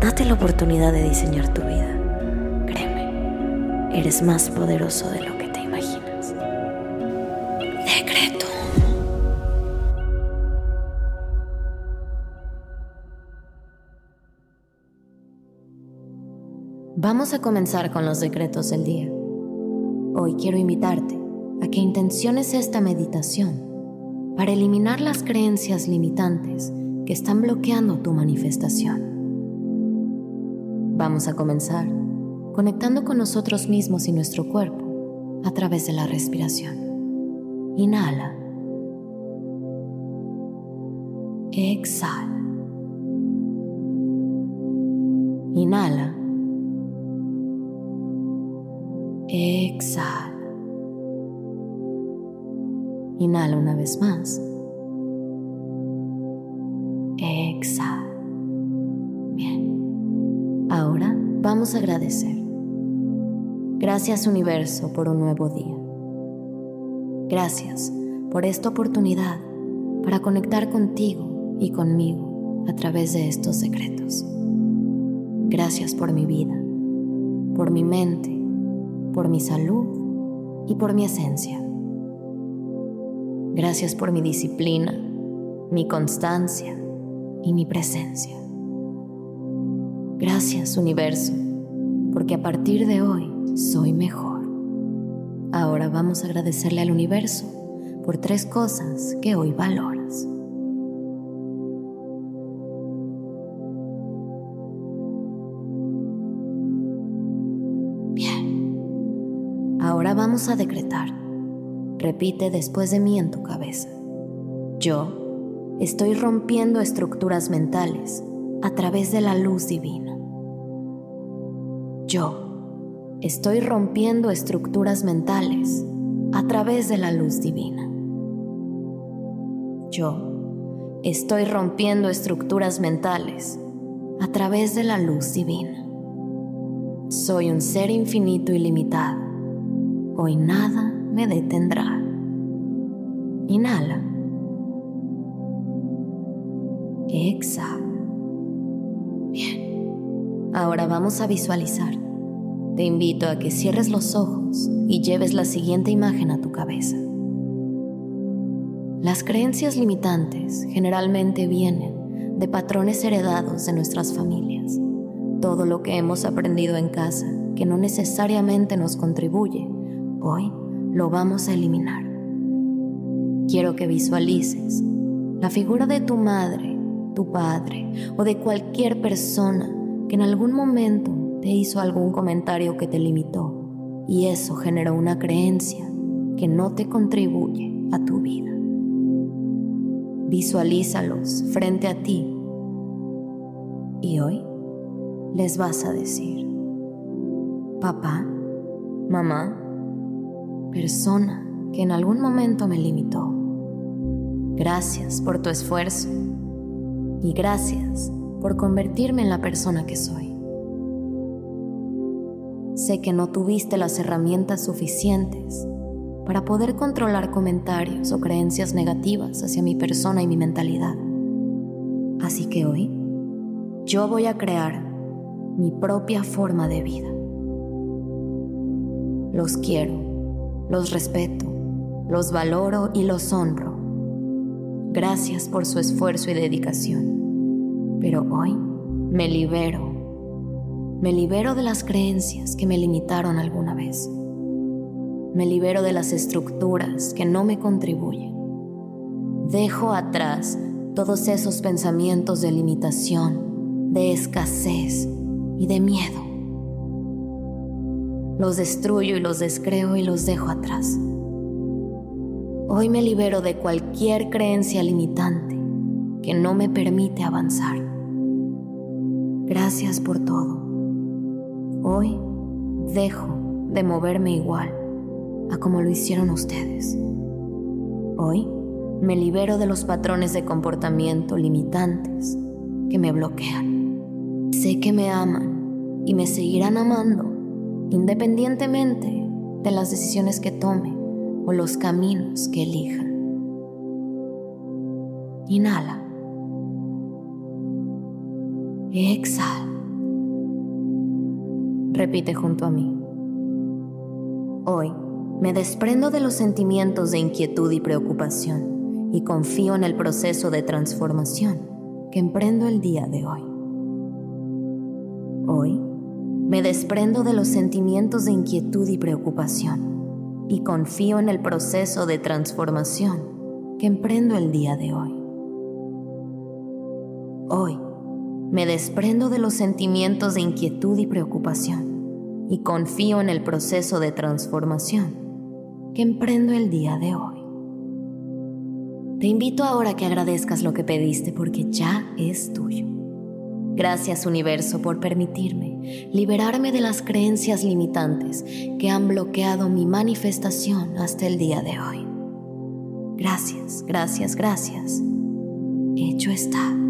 Date la oportunidad de diseñar tu vida. Créeme, eres más poderoso de lo que te imaginas. Decreto. Vamos a comenzar con los decretos del día. Hoy quiero invitarte a que intenciones esta meditación para eliminar las creencias limitantes que están bloqueando tu manifestación. Vamos a comenzar conectando con nosotros mismos y nuestro cuerpo a través de la respiración. Inhala. Exhala. Inhala. Exhala. Inhala una vez más. Agradecer. Gracias universo por un nuevo día. Gracias por esta oportunidad para conectar contigo y conmigo a través de estos secretos. Gracias por mi vida, por mi mente, por mi salud y por mi esencia. Gracias por mi disciplina, mi constancia y mi presencia. Gracias universo, porque a partir de hoy soy mejor. Ahora vamos a agradecerle al universo por tres cosas que hoy valoras. Bien, ahora vamos a decretar. Repite después de mí en tu cabeza. Yo estoy rompiendo estructuras mentales a través de la luz divina. Yo estoy rompiendo estructuras mentales a través de la luz divina. Yo estoy rompiendo estructuras mentales a través de la luz divina. Soy un ser infinito y limitado. Hoy nada me detendrá. Inhala. Exhala. Ahora vamos a visualizar. Te invito a que cierres los ojos y lleves la siguiente imagen a tu cabeza. Las creencias limitantes generalmente vienen de patrones heredados de nuestras familias. Todo lo que hemos aprendido en casa que no necesariamente nos contribuye, hoy lo vamos a eliminar. Quiero que visualices la figura de tu madre, tu padre o de cualquier persona que en algún momento te hizo algún comentario que te limitó y eso generó una creencia que no te contribuye a tu vida. Visualízalos frente a ti y hoy les vas a decir, papá, mamá, persona que en algún momento me limitó. Gracias por tu esfuerzo y gracias por convertirme en la persona que soy. Sé que no tuviste las herramientas suficientes para poder controlar comentarios o creencias negativas hacia mi persona y mi mentalidad. Así que hoy yo voy a crear mi propia forma de vida. Los quiero los respeto, los valoro y los honro. Gracias por su esfuerzo y dedicación. Pero hoy me libero. Me libero de las creencias que me limitaron alguna vez. Me libero de las estructuras que no me contribuyen. Dejo atrás todos esos pensamientos de limitación, de escasez y de miedo. Los destruyo y los descreo y los dejo atrás. Hoy me libero de cualquier creencia limitante que no me permite avanzar. Gracias por todo. Hoy dejo de moverme igual a como lo hicieron ustedes. Hoy me libero de los patrones de comportamiento limitantes que me bloquean. Sé que me aman y me seguirán amando independientemente de las decisiones que tome o los caminos que elija. Inhala. Exhala. Repite junto a mí. Hoy me desprendo de los sentimientos de inquietud y preocupación y confío en el proceso de transformación que emprendo el día de hoy. Hoy me desprendo de los sentimientos de inquietud y preocupación y confío en el proceso de transformación que emprendo el día de hoy. Hoy me desprendo de los sentimientos de inquietud y preocupación y confío en el proceso de transformación que emprendo el día de hoy. Te invito ahora a que agradezcas lo que pediste porque ya es tuyo. Gracias universo por permitirme liberarme de las creencias limitantes que han bloqueado mi manifestación hasta el día de hoy. Gracias, gracias, gracias. Hecho está.